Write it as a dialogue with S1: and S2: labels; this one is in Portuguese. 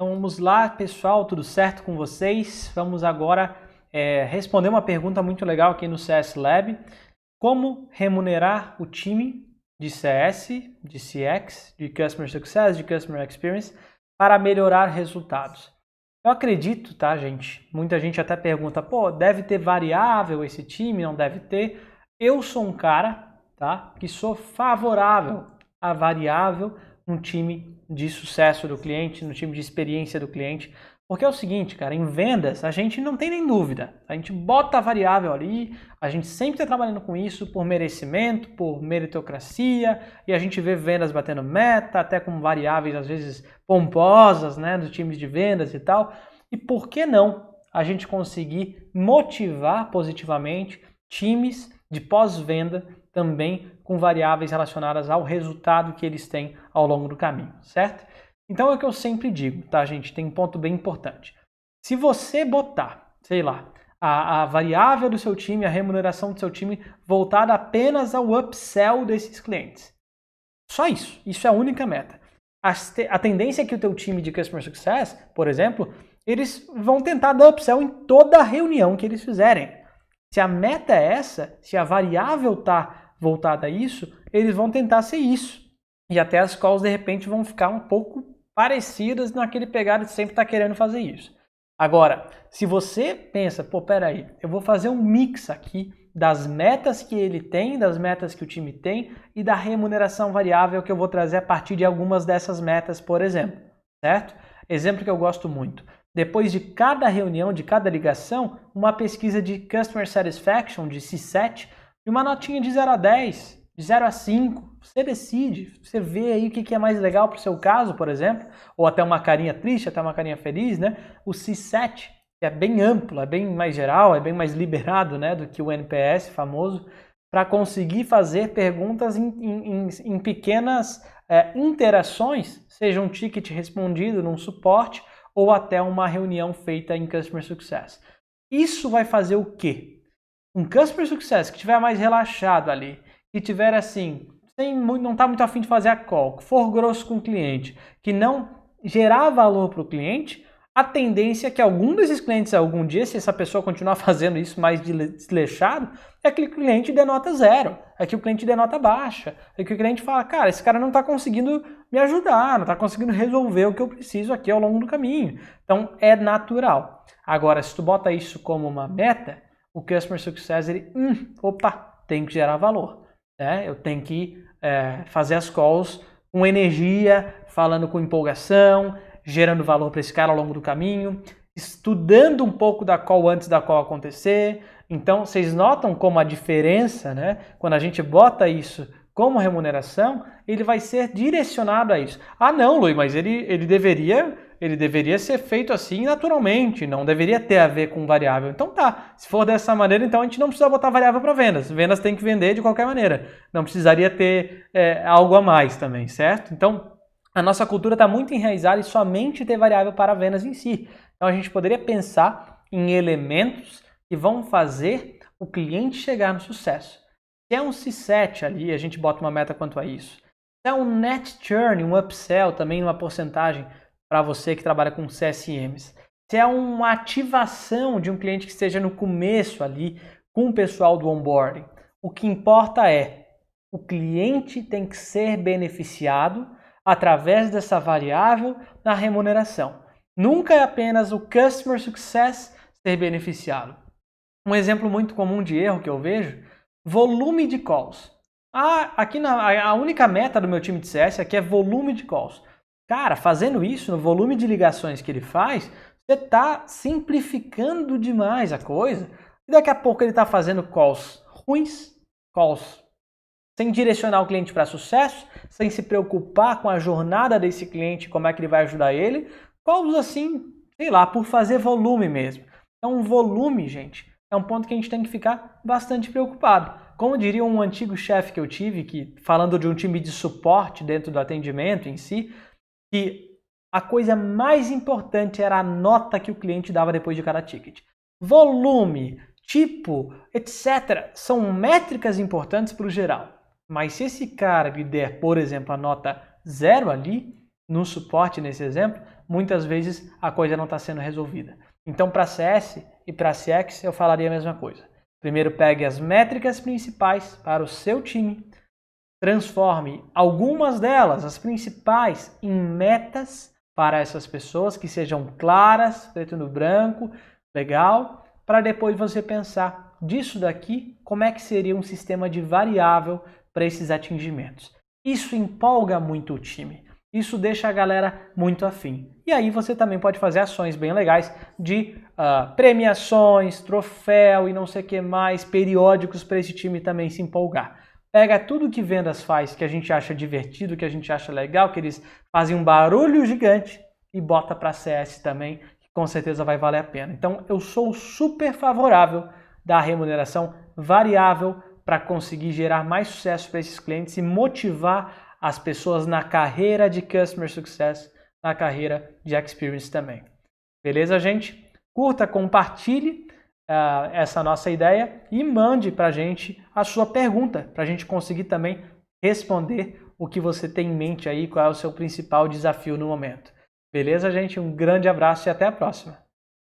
S1: Então vamos lá, pessoal, tudo certo com vocês? Vamos agora é, responder uma pergunta muito legal aqui no CS Lab. Como remunerar o time de CS, de CX, de Customer Success, de Customer Experience para melhorar resultados? Eu acredito, tá, gente? Muita gente até pergunta, pô, deve ter variável esse time? Não deve ter. Eu sou um cara, tá, que sou favorável a variável no time de sucesso do cliente, no time de experiência do cliente. Porque é o seguinte, cara, em vendas a gente não tem nem dúvida. A gente bota a variável ali, a gente sempre está trabalhando com isso por merecimento, por meritocracia, e a gente vê vendas batendo meta, até com variáveis às vezes pomposas, né, dos times de vendas e tal. E por que não a gente conseguir motivar positivamente times de pós-venda também com variáveis relacionadas ao resultado que eles têm ao longo do caminho, certo? Então é o que eu sempre digo, tá, gente? Tem um ponto bem importante. Se você botar, sei lá, a, a, variável do seu time, a remuneração do seu time voltada apenas ao upsell desses clientes. Só isso. Isso é a única meta. A, a tendência é que o teu time de Customer Success, por exemplo, eles vão tentar dar upsell em toda reunião que eles fizerem. Se a meta é essa, se a variável está voltada a isso, eles vão tentar ser isso. E até as calls de repente vão ficar um pouco parecidas naquele pegado de sempre estar tá querendo fazer isso. Agora, se você pensa, pô, peraí, eu vou fazer um mix aqui das metas que ele tem, das metas que o time tem e da remuneração variável que eu vou trazer a partir de algumas dessas metas, por exemplo, certo? Exemplo que eu gosto muito. Depois de cada reunião, de cada ligação, uma pesquisa de Customer Satisfaction, de C7, e uma notinha de 0 a 10, de 0 a 5. Você decide, você vê aí o que é mais legal para o seu caso, por exemplo, ou até uma carinha triste, até uma carinha feliz, né? O C7, que é bem amplo, é bem mais geral, é bem mais liberado né, do que o NPS famoso, para conseguir fazer perguntas em, em, em pequenas é, interações, seja um ticket respondido num suporte ou até uma reunião feita em Customer Success. Isso vai fazer o quê? Um Customer Success que estiver mais relaxado ali, que tiver assim, sem, não está muito afim de fazer a call, que for grosso com o cliente, que não gerar valor para o cliente, a tendência é que algum desses clientes, algum dia, se essa pessoa continuar fazendo isso mais desleixado, é que o cliente denota zero, é que o cliente denota baixa, é que o cliente fala, cara, esse cara não está conseguindo me ajudar, não está conseguindo resolver o que eu preciso aqui ao longo do caminho. Então, é natural. Agora, se tu bota isso como uma meta, o Customer Success, ele, hum, opa, tem que gerar valor. Né? Eu tenho que é, fazer as calls com energia, falando com empolgação, gerando valor para esse cara ao longo do caminho, estudando um pouco da call antes da call acontecer. Então, vocês notam como a diferença, né? Quando a gente bota isso como remuneração, ele vai ser direcionado a isso. Ah, não, Luiz, mas ele, ele deveria ele deveria ser feito assim naturalmente, não deveria ter a ver com variável. Então tá, se for dessa maneira, então a gente não precisa botar variável para vendas. Vendas tem que vender de qualquer maneira. Não precisaria ter é, algo a mais também, certo? Então a nossa cultura está muito enraizada em somente ter variável para vendas em si. Então a gente poderia pensar em elementos que vão fazer o cliente chegar no sucesso. Se é um C7 ali, a gente bota uma meta quanto a isso. Se é um net churn, um upsell, também uma porcentagem para você que trabalha com CSMs. Se é uma ativação de um cliente que esteja no começo ali com o pessoal do onboarding. O que importa é o cliente tem que ser beneficiado através dessa variável na remuneração. Nunca é apenas o customer success ser beneficiado. Um exemplo muito comum de erro que eu vejo, volume de calls. Ah, aqui na, a única meta do meu time de CS aqui é volume de calls. Cara, fazendo isso no volume de ligações que ele faz, você está simplificando demais a coisa. E daqui a pouco ele está fazendo calls ruins, calls sem direcionar o cliente para sucesso, sem se preocupar com a jornada desse cliente, como é que ele vai ajudar ele, calls assim, sei lá, por fazer volume mesmo. Então, volume, gente, é um ponto que a gente tem que ficar bastante preocupado. Como diria um antigo chefe que eu tive, que falando de um time de suporte dentro do atendimento em si, que a coisa mais importante era a nota que o cliente dava depois de cada ticket. Volume, tipo, etc. são métricas importantes para o geral. Mas se esse cara lhe der, por exemplo, a nota zero ali, no suporte nesse exemplo, muitas vezes a coisa não está sendo resolvida. Então, para CS e para CX, eu falaria a mesma coisa. Primeiro, pegue as métricas principais para o seu time, transforme algumas delas, as principais, em metas para essas pessoas que sejam claras, preto no branco, legal, para depois você pensar disso daqui, como é que seria um sistema de variável para esses atingimentos. Isso empolga muito o time. Isso deixa a galera muito afim. E aí você também pode fazer ações bem legais de uh, premiações, troféu e não sei o que mais, periódicos para esse time também se empolgar. Pega tudo que vendas faz, que a gente acha divertido, que a gente acha legal, que eles fazem um barulho gigante e bota para CS também, que com certeza vai valer a pena. Então eu sou super favorável da remuneração variável para conseguir gerar mais sucesso para esses clientes e motivar as pessoas na carreira de Customer Success, na carreira de Experience também. Beleza, gente? Curta, compartilhe uh, essa nossa ideia e mande para a gente a sua pergunta, para a gente conseguir também responder o que você tem em mente aí, qual é o seu principal desafio no momento. Beleza, gente? Um grande abraço e até a próxima.